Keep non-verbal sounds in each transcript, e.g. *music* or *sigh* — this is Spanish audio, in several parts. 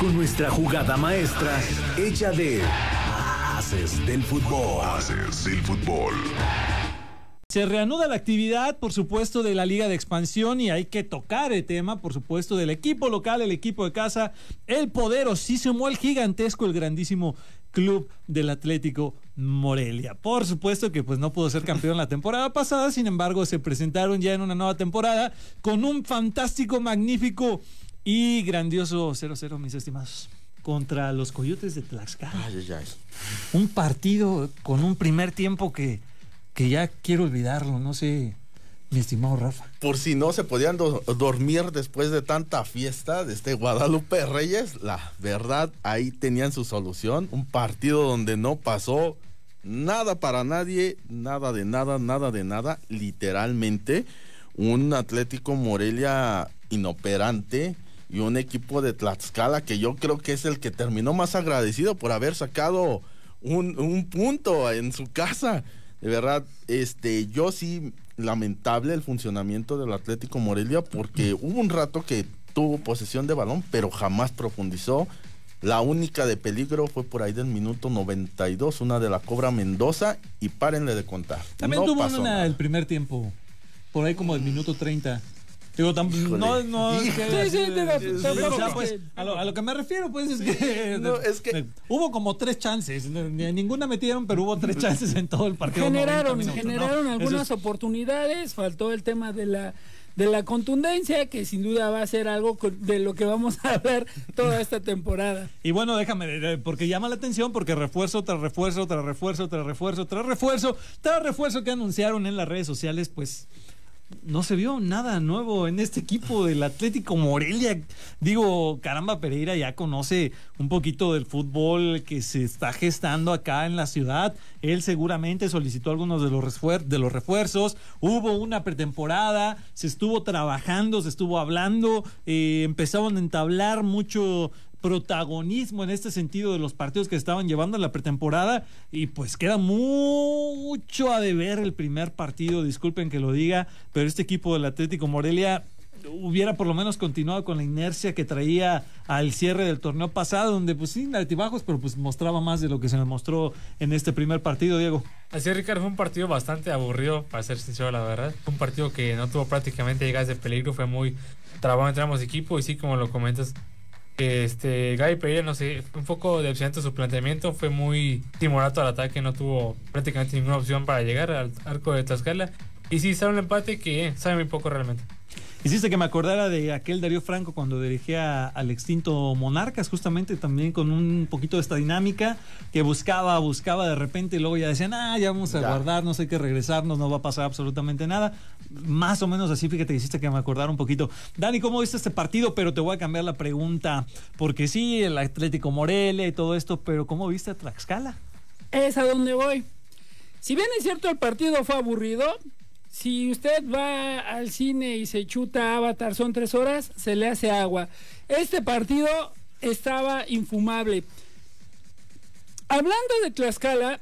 con nuestra jugada maestra hecha de Haces del fútbol. Haces del fútbol. Se reanuda la actividad, por supuesto, de la Liga de Expansión y hay que tocar el tema, por supuesto, del equipo local, el equipo de casa, el poderosísimo, el gigantesco, el grandísimo club del Atlético Morelia. Por supuesto que pues no pudo ser campeón la temporada pasada, sin embargo se presentaron ya en una nueva temporada con un fantástico, magnífico y grandioso 0-0, mis estimados, contra los Coyotes de Tlaxcala. Ay, ay, ay. Un partido con un primer tiempo que que ya quiero olvidarlo, no sé, mi estimado Rafa. Por si no se podían do- dormir después de tanta fiesta de este Guadalupe Reyes, la verdad, ahí tenían su solución. Un partido donde no pasó nada para nadie, nada de nada, nada de nada, literalmente. Un Atlético Morelia inoperante y un equipo de Tlaxcala que yo creo que es el que terminó más agradecido por haber sacado un, un punto en su casa. De verdad, este, yo sí lamentable el funcionamiento del Atlético Morelia porque *clears throat* hubo un rato que tuvo posesión de balón, pero jamás profundizó. La única de peligro fue por ahí del minuto 92, una de la Cobra Mendoza, y párenle de contar. También No tuvo pasó una nada. el primer tiempo, por ahí como el minuto 30. Digo, tam- no, no, es que- Híjole. Sí, sí, digo, o tampoco sea, es pues, a, lo, a lo que me refiero, pues, es que, no, es que- hubo como tres chances, ni- ninguna metieron, pero hubo tres *laughs* chances en todo el partido. 90 generaron generaron algunas es- oportunidades, faltó el tema de la de la contundencia, que sin duda va a ser algo de lo que vamos a hablar toda esta temporada. *laughs* Y bueno, déjame, porque llama la atención, porque refuerzo tras refuerzo, tras refuerzo, tras refuerzo, tras refuerzo, tras refuerzo que anunciaron en las redes sociales, pues no se vio nada nuevo en este equipo del Atlético Morelia. Digo, caramba, Pereira ya conoce un poquito del fútbol que se está gestando acá en la ciudad. Él seguramente solicitó algunos de los, refuer- de los refuerzos. Hubo una pretemporada, se estuvo trabajando, se estuvo hablando, eh, empezaron a entablar mucho protagonismo en este sentido de los partidos que estaban llevando en la pretemporada y pues queda mucho a deber el primer partido, disculpen que lo diga, pero este equipo del Atlético Morelia hubiera por lo menos continuado con la inercia que traía al cierre del torneo pasado, donde pues sí, altibajos, pero pues mostraba más de lo que se me mostró en este primer partido, Diego. Así Ricardo, fue un partido bastante aburrido, para ser sincero, la verdad. Fue un partido que no tuvo prácticamente llegadas de peligro, fue muy trabado entre ambos equipos y sí, como lo comentas, que este Gaby Pereira, no sé, un poco deficiente su planteamiento, fue muy timorato al ataque, no tuvo prácticamente ninguna opción para llegar al arco de Tlaxcala. Y sí, sale un empate que eh, sabe muy poco realmente. Hiciste que me acordara de aquel Darío Franco cuando dirigía al extinto Monarcas, justamente también con un poquito de esta dinámica que buscaba, buscaba de repente y luego ya decían, ah, ya vamos a Ya. guardarnos, hay que regresarnos, no va a pasar absolutamente nada. Más o menos así, fíjate, hiciste que me acordara un poquito. Dani, ¿cómo viste este partido? Pero te voy a cambiar la pregunta, porque sí, el Atlético Morelia y todo esto, pero ¿cómo viste a Tlaxcala? Es a donde voy. Si bien es cierto el partido fue aburrido, si usted va al cine y se chuta Avatar son tres horas, se le hace agua. Este partido estaba infumable. Hablando de Tlaxcala,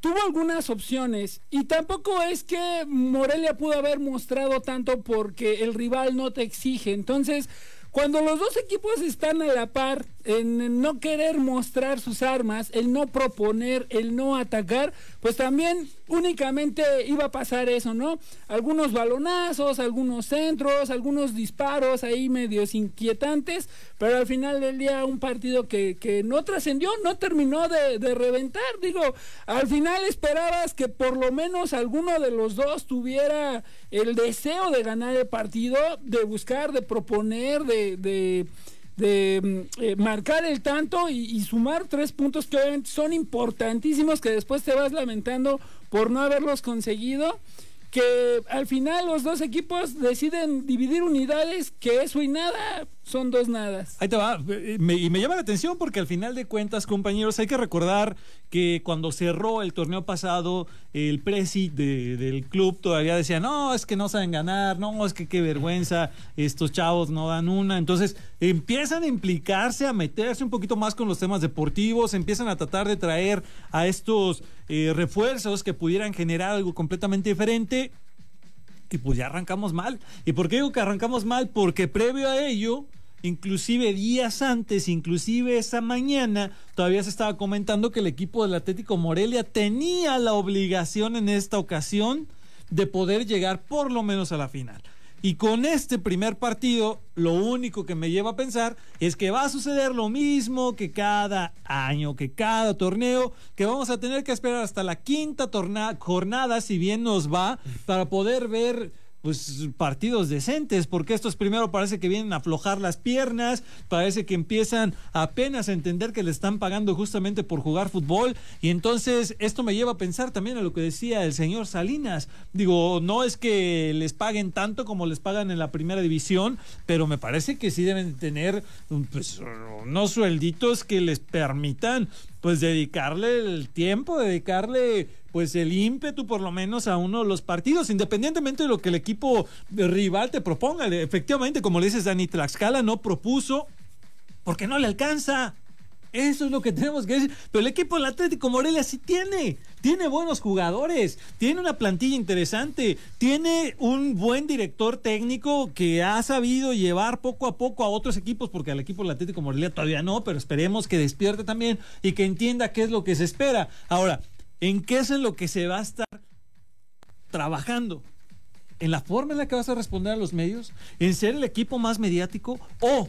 tuvo algunas opciones y tampoco es que Morelia pudo haber mostrado tanto porque el rival no te exige. Entonces, cuando los dos equipos están a la par en no querer mostrar sus armas, el no proponer, el no atacar, pues también únicamente iba a pasar eso, ¿no? Algunos balonazos, algunos centros, algunos disparos ahí medios inquietantes, pero al final del día un partido que, que no trascendió, no terminó de, reventar, digo, al final esperabas que por lo menos alguno de los dos tuviera el deseo de ganar el partido, de buscar, de proponer, de... de de mm, eh, marcar el tanto y sumar tres puntos que obviamente son importantísimos que después te vas lamentando por no haberlos conseguido que al final los dos equipos deciden dividir unidades que eso y nada son dos nadas Ahí te va. eh, y me llama la atención porque al final de cuentas, compañeros, hay que recordar que cuando cerró el torneo pasado, el presi de- del club todavía decía, no, es que no saben ganar, no, es que qué vergüenza, estos chavos no dan una. Entonces empiezan a implicarse, a meterse un poquito más con los temas deportivos, empiezan a tratar de traer a estos eh, refuerzos que pudieran generar algo completamente diferente y pues ya arrancamos mal. ¿Y por qué digo que arrancamos mal? Porque previo a ello inclusive días antes, inclusive esa mañana, todavía se estaba comentando que el equipo del Atlético Morelia tenía la obligación en esta ocasión de poder llegar por lo menos a la final. Y con este primer partido, lo único que me lleva a pensar es que va a suceder lo mismo que cada año, que cada torneo, que vamos a tener que esperar hasta la quinta jornada, si bien nos va, para poder ver pues partidos decentes, porque estos primero parece que vienen a aflojar las piernas, parece que empiezan apenas a entender que le están pagando justamente por jugar fútbol, y entonces esto me lleva a pensar también a lo que decía el señor Salinas. Digo, no es que les paguen tanto como les pagan en la primera división, pero me parece que sí deben tener pues, unos suelditos que les permitan pues dedicarle el tiempo, dedicarle pues el ímpetu por lo menos a uno de los partidos, independientemente de lo que el equipo rival te proponga. Efectivamente, como le dices, Dani Tlaxcala no propuso porque no le alcanza. Eso es lo que *laughs* tenemos que decir. Pero el equipo del Atlético Morelia sí tiene. Tiene buenos jugadores. Tiene una plantilla interesante. Tiene un buen director técnico que ha sabido llevar poco a poco a otros equipos, porque al equipo del Atlético Morelia todavía no, pero esperemos que despierte también y que entienda qué es lo que se espera. Ahora, ¿en qué es en lo que se va a estar trabajando? ¿En la forma en la que vas a responder a los medios? ¿En ser el equipo más mediático? ¿O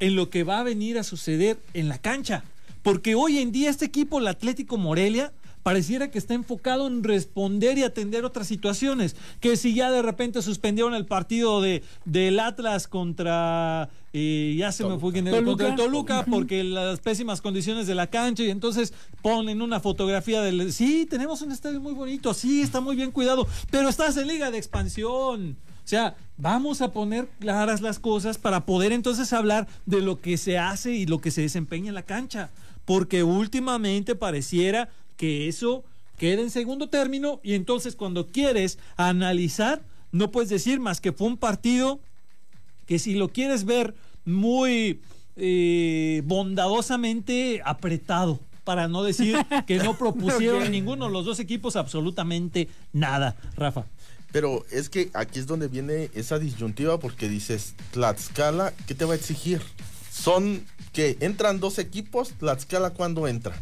en lo que va a venir a suceder en la cancha. Porque hoy en día este equipo, el Atlético Morelia, pareciera que está enfocado en responder y atender otras situaciones. Que si ya de repente suspendieron el partido de del Atlas contra eh, ya se me fue quién era, contra el Toluca porque las pésimas condiciones de la cancha y entonces ponen una fotografía del sí, tenemos un estadio muy bonito, sí, está muy bien cuidado, pero estás en liga de expansión. O sea, vamos a poner claras las cosas para poder entonces hablar de lo que se hace y lo que se desempeña en la cancha. Porque últimamente pareciera que eso queda en segundo término y entonces cuando quieres analizar, no puedes decir más que fue un partido que si lo quieres ver muy eh, bondadosamente apretado para no decir que no *laughs* propusieron ninguno de los dos equipos absolutamente nada, Rafa. Pero es que aquí es donde viene esa disyuntiva porque dices, Tlaxcala, ¿qué te va a exigir? Son que entran dos equipos, Tlaxcala cuando entra.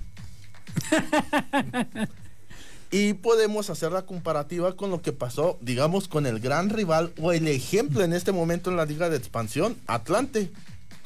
Y podemos hacer la comparativa con lo que pasó, digamos, con el gran rival o el ejemplo en este momento en la liga de expansión, Atlante.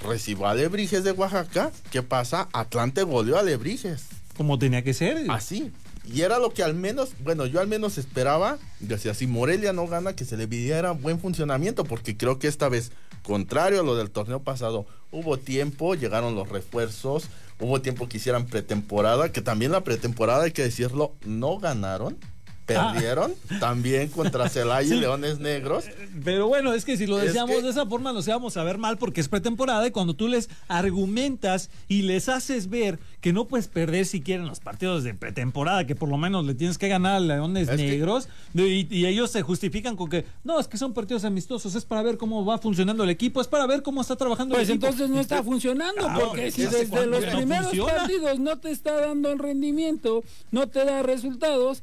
Recibió a Alebrijes de Oaxaca. ¿Qué pasa? Atlante goleó a Alebrijes. Como tenía que ser. Así. Y era lo que al menos, bueno, yo al menos esperaba, decía, si Morelia no gana, que se le pidiera buen funcionamiento, porque creo que esta vez, contrario a lo del torneo pasado, hubo tiempo, llegaron los refuerzos, hubo tiempo que hicieran pretemporada, que también la pretemporada, hay que decirlo, no ganaron perdieron *laughs* también contra Celaya y Leones Negros. Pero bueno, es que si lo decíamos de esa forma nos íbamos a ver mal porque es pretemporada y cuando tú les argumentas y les haces ver que no puedes perder si quieren los partidos de pretemporada, que por lo menos le tienes que ganar a Leones Negros y, ellos se justifican con que no, es que son partidos amistosos, es para ver cómo va funcionando el equipo, es para ver cómo está trabajando pues el equipo. Pues entonces no está funcionando porque si desde los primeros partidos no te está dando el rendimiento, no te da resultados,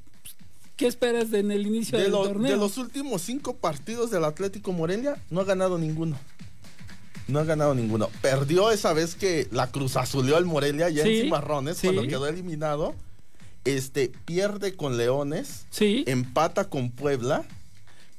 ¿Qué esperas en el inicio del torneo? De los últimos cinco partidos del Atlético Morelia, no ha ganado ninguno. No ha ganado ninguno. Perdió esa vez que la Cruz Azuleó al Morelia ya en Cimarrones, cuando quedó eliminado. Este, pierde con Leones. Sí. Empata con Puebla.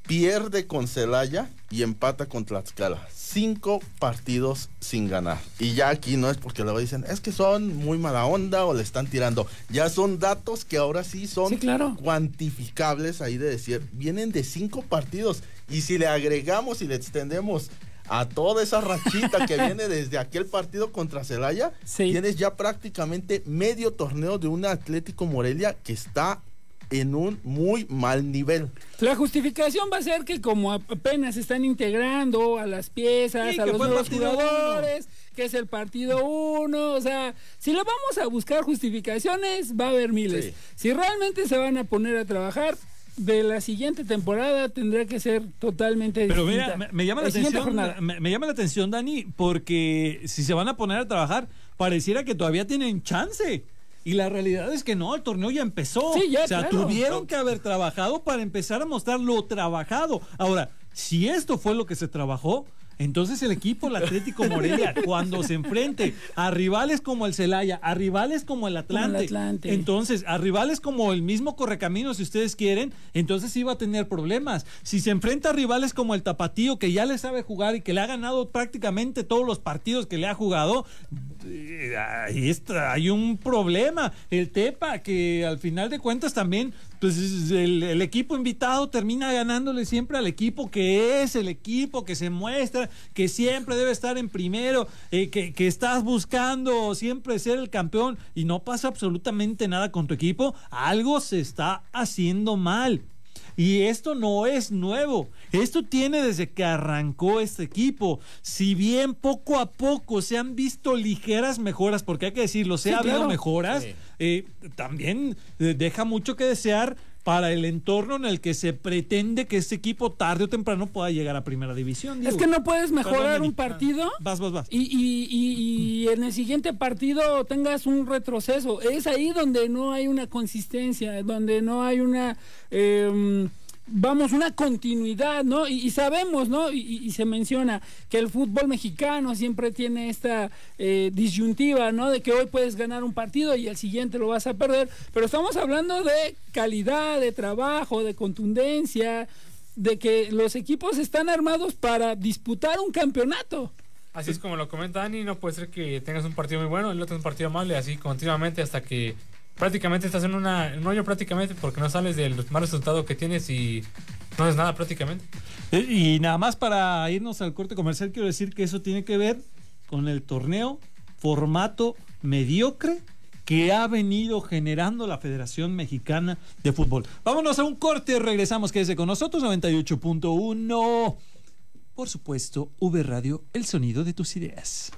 Pierde con Celaya y empata con Tlaxcala cinco partidos sin ganar. Y ya aquí no es porque luego dicen, es que son muy mala onda o le están tirando. Ya son datos que ahora sí son cuantificables ahí de decir, vienen de cinco partidos. Y si le agregamos y le extendemos a toda esa rachita que *laughs* viene desde aquel partido contra Celaya, tienes ya prácticamente medio torneo de un Atlético Morelia que está en un muy mal nivel. La justificación va a ser que como apenas están integrando a las piezas, a los nuevos jugadores, que es el partido uno, o sea, si le vamos a buscar justificaciones, va a haber miles. Si realmente se van a poner a trabajar, de la siguiente temporada tendrá que ser totalmente Pero mira, me, llama la, atención, me, llama la atención, Dani, porque si se van a poner a trabajar, pareciera que todavía tienen chance. Y la realidad es que no, el torneo ya empezó. Sí, ya, o sea, tuvieron que haber trabajado para empezar a mostrar lo trabajado. Ahora, si esto fue lo que se trabajó, Entonces el equipo, el Atlético Morelia, *laughs* cuando se enfrente a rivales como el Celaya, a rivales como el Atlante, Atlante. entonces a rivales como el mismo Correcamino, si ustedes quieren, entonces iba a tener problemas. Si se enfrenta a rivales como el Tapatío, que ya le sabe jugar y que le ha ganado prácticamente todos los partidos que le ha jugado, eh, ahí está, hay un problema. El Tepa, que al final de cuentas también, pues el, equipo invitado termina ganándole siempre al equipo que es el equipo que se muestra, que siempre debe estar en primero, eh, que, que estás buscando siempre ser el campeón y no pasa absolutamente nada con tu equipo, algo se está haciendo mal. Y esto no es nuevo. Esto tiene desde que arrancó este equipo. Si bien poco a poco se han visto ligeras mejoras, porque hay que decirlo, se Sí, ha habido claro. mejoras, Sí. eh, también eh, deja mucho que desear para el entorno en el que se pretende que este equipo tarde o temprano pueda llegar a primera división. Es que no puedes mejorar un partido Vas, vas, vas. y, y- y- y *laughs* en el siguiente partido tengas un retroceso. Es ahí donde no hay una consistencia, donde no hay una... eh, Vamos, una continuidad, ¿no? Y, y sabemos, ¿no? Y, y- y se menciona que el fútbol mexicano siempre tiene esta eh, disyuntiva, ¿no? De que hoy puedes ganar un partido y el siguiente lo vas a perder. Pero estamos hablando de calidad, de trabajo, de contundencia, de que los equipos están armados para disputar un campeonato. Así es como lo comenta Dani, no puede ser que tengas un partido muy bueno, el otro un partido malo y así continuamente hasta que prácticamente estás en, una, en un hoyo prácticamente porque no sales del mal resultado que tienes y no es nada prácticamente. Eh, Y nada más para irnos al corte comercial, quiero decir que eso tiene que ver con el torneo formato mediocre que ha venido generando la Federación Mexicana de Fútbol. Vámonos a un corte, regresamos, quédese con nosotros, 98.1. Por supuesto, V Radio, el sonido de tus ideas.